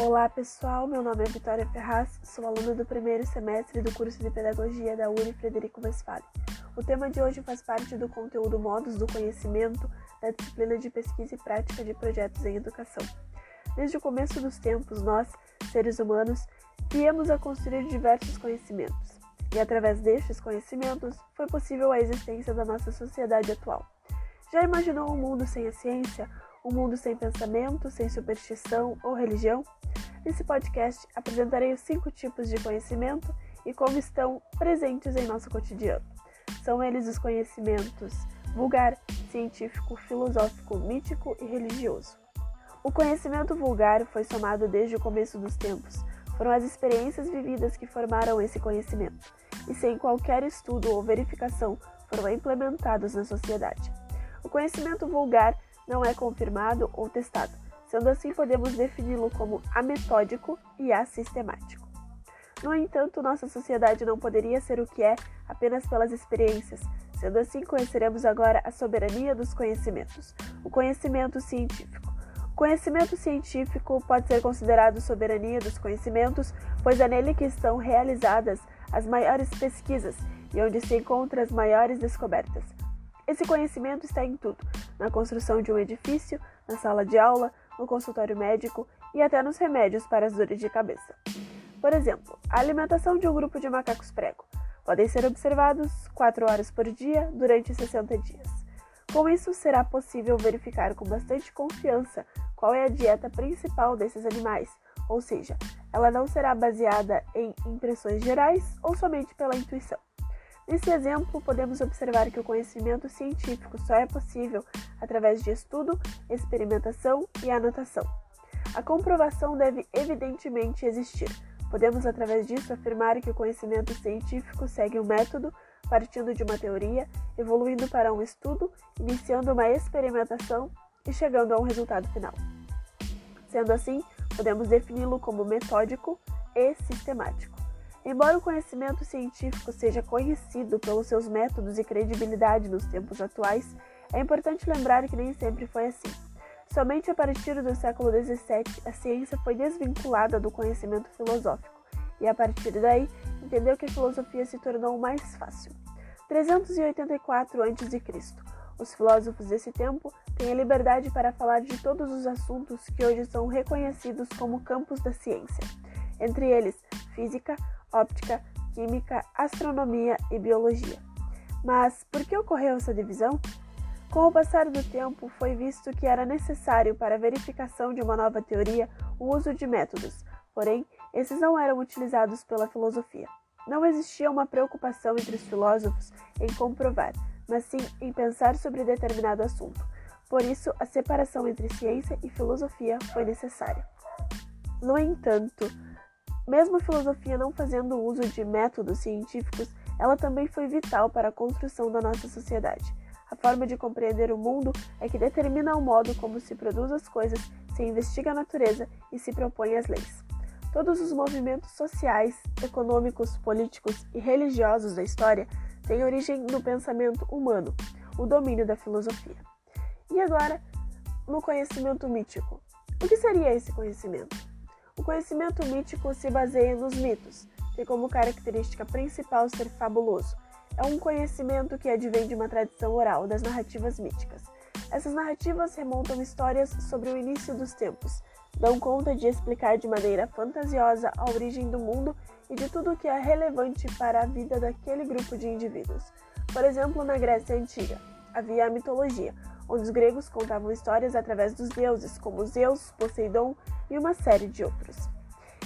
Olá pessoal, meu nome é Vitória Ferraz, sou aluna do primeiro semestre do curso de Pedagogia da Uni Frederico Westphalen. O tema de hoje faz parte do conteúdo Modos do Conhecimento da disciplina de Pesquisa e Prática de Projetos em Educação. Desde o começo dos tempos, nós, seres humanos, viemos a construir diversos conhecimentos, e através destes conhecimentos foi possível a existência da nossa sociedade atual. Já imaginou um mundo sem a ciência? Um mundo sem pensamento, sem superstição ou religião? Nesse podcast apresentarei os cinco tipos de conhecimento e como estão presentes em nosso cotidiano. São eles os conhecimentos vulgar, científico, filosófico, mítico e religioso. O conhecimento vulgar foi somado desde o começo dos tempos. Foram as experiências vividas que formaram esse conhecimento, e sem qualquer estudo ou verificação foram implementados na sociedade. O conhecimento vulgar não é confirmado ou testado, sendo assim podemos defini-lo como ametódico e assistemático. No entanto, nossa sociedade não poderia ser o que é apenas pelas experiências, sendo assim conheceremos agora a soberania dos conhecimentos, o conhecimento científico. O conhecimento científico pode ser considerado soberania dos conhecimentos, pois é nele que estão realizadas as maiores pesquisas e onde se encontram as maiores descobertas. Esse conhecimento está em tudo: na construção de um edifício, na sala de aula, no consultório médico e até nos remédios para as dores de cabeça. Por exemplo, a alimentação de um grupo de macacos prego podem ser observados 4 horas por dia durante 60 dias. Com isso, será possível verificar com bastante confiança qual é a dieta principal desses animais, ou seja, ela não será baseada em impressões gerais ou somente pela intuição. Nesse exemplo, podemos observar que o conhecimento científico só é possível através de estudo, experimentação e anotação. A comprovação deve evidentemente existir. Podemos, através disso, afirmar que o conhecimento científico segue um método, partindo de uma teoria, evoluindo para um estudo, iniciando uma experimentação e chegando a um resultado final. Sendo assim, podemos defini-lo como metódico e sistemático. Embora o conhecimento científico seja conhecido pelos seus métodos e credibilidade nos tempos atuais, é importante lembrar que nem sempre foi assim. Somente a partir do século XVII a ciência foi desvinculada do conhecimento filosófico, e a partir daí entendeu que a filosofia se tornou mais fácil. 384 a.C. Os filósofos desse tempo têm a liberdade para falar de todos os assuntos que hoje são reconhecidos como campos da ciência, entre eles física, óptica, química, astronomia e biologia. Mas por que ocorreu essa divisão? Com o passar do tempo, foi visto que era necessário para a verificação de uma nova teoria o uso de métodos, porém, esses não eram utilizados pela filosofia. Não existia uma preocupação entre os filósofos em comprovar, mas sim em pensar sobre determinado assunto. Por isso, a separação entre ciência e filosofia foi necessária. No entanto, mesmo a filosofia não fazendo uso de métodos científicos, ela também foi vital para a construção da nossa sociedade. A forma de compreender o mundo é que determina o modo como se produz as coisas, se investiga a natureza e se propõe as leis. Todos os movimentos sociais, econômicos, políticos e religiosos da história têm origem no pensamento humano, o domínio da filosofia. E agora, no conhecimento mítico. O que seria esse conhecimento? O conhecimento mítico se baseia nos mitos, tem como característica principal ser fabuloso. É um conhecimento que advém de uma tradição oral das narrativas míticas. Essas narrativas remontam histórias sobre o início dos tempos, dão conta de explicar de maneira fantasiosa a origem do mundo e de tudo o que é relevante para a vida daquele grupo de indivíduos. Por exemplo, na Grécia Antiga, havia a mitologia, os gregos contavam histórias através dos deuses, como Zeus, Poseidon e uma série de outros.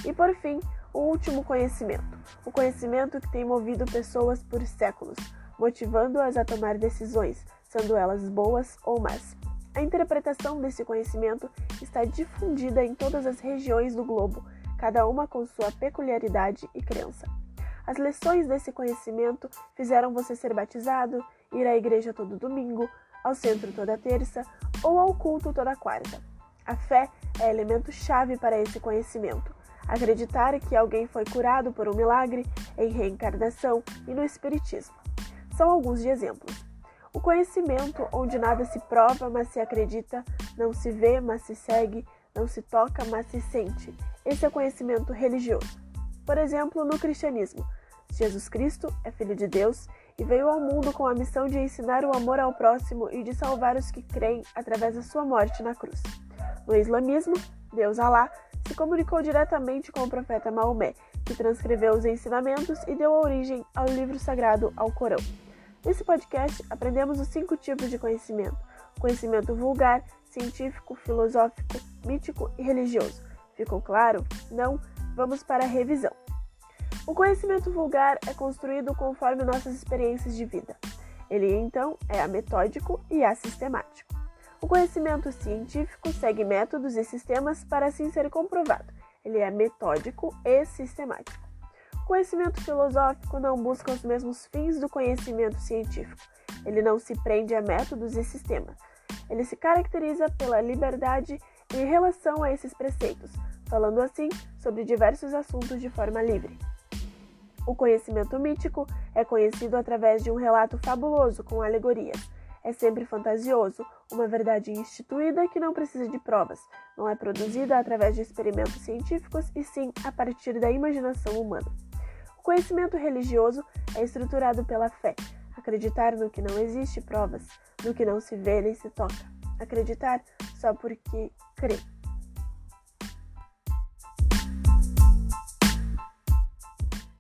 E por fim, o último conhecimento, o conhecimento que tem movido pessoas por séculos, motivando-as a tomar decisões, sendo elas boas ou más. A interpretação desse conhecimento está difundida em todas as regiões do globo, cada uma com sua peculiaridade e crença. As lições desse conhecimento fizeram você ser batizado, ir à igreja todo domingo, ao centro toda terça ou ao culto toda quarta. A fé é elemento chave para esse conhecimento. Acreditar que alguém foi curado por um milagre, em reencarnação e no espiritismo. São alguns de exemplos. O conhecimento, onde nada se prova, mas se acredita, não se vê, mas se segue, Não se toca, mas se sente. Esse é conhecimento religioso. Por exemplo, no cristianismo, Jesus Cristo é Filho de Deus e veio ao mundo com a missão de ensinar o amor ao próximo e de salvar os que creem através da sua morte na cruz. No islamismo, Deus Alá se comunicou diretamente com o profeta Maomé, que transcreveu os ensinamentos e deu origem ao livro sagrado ao Corão. Nesse podcast, aprendemos os cinco tipos de conhecimento: conhecimento vulgar, científico, filosófico, mítico e religioso. Ficou claro? Não? Vamos para a revisão. O conhecimento vulgar é construído conforme nossas experiências de vida. Ele, então, é ametódico e assistemático. O conhecimento científico segue métodos e sistemas para assim ser comprovado. Ele é metódico e sistemático. O conhecimento filosófico não busca os mesmos fins do conhecimento científico. Ele não se prende a métodos e sistemas. Ele se caracteriza pela liberdade em relação a esses preceitos, falando assim sobre diversos assuntos de forma livre. O conhecimento mítico é conhecido através de um relato fabuloso com alegorias. É sempre fantasioso, uma verdade instituída que não precisa de provas, não é produzida através de experimentos científicos e sim a partir da imaginação humana. O conhecimento religioso é estruturado pela fé, acreditar no que não existe provas, no que não se vê nem se toca, acreditar só porque crê.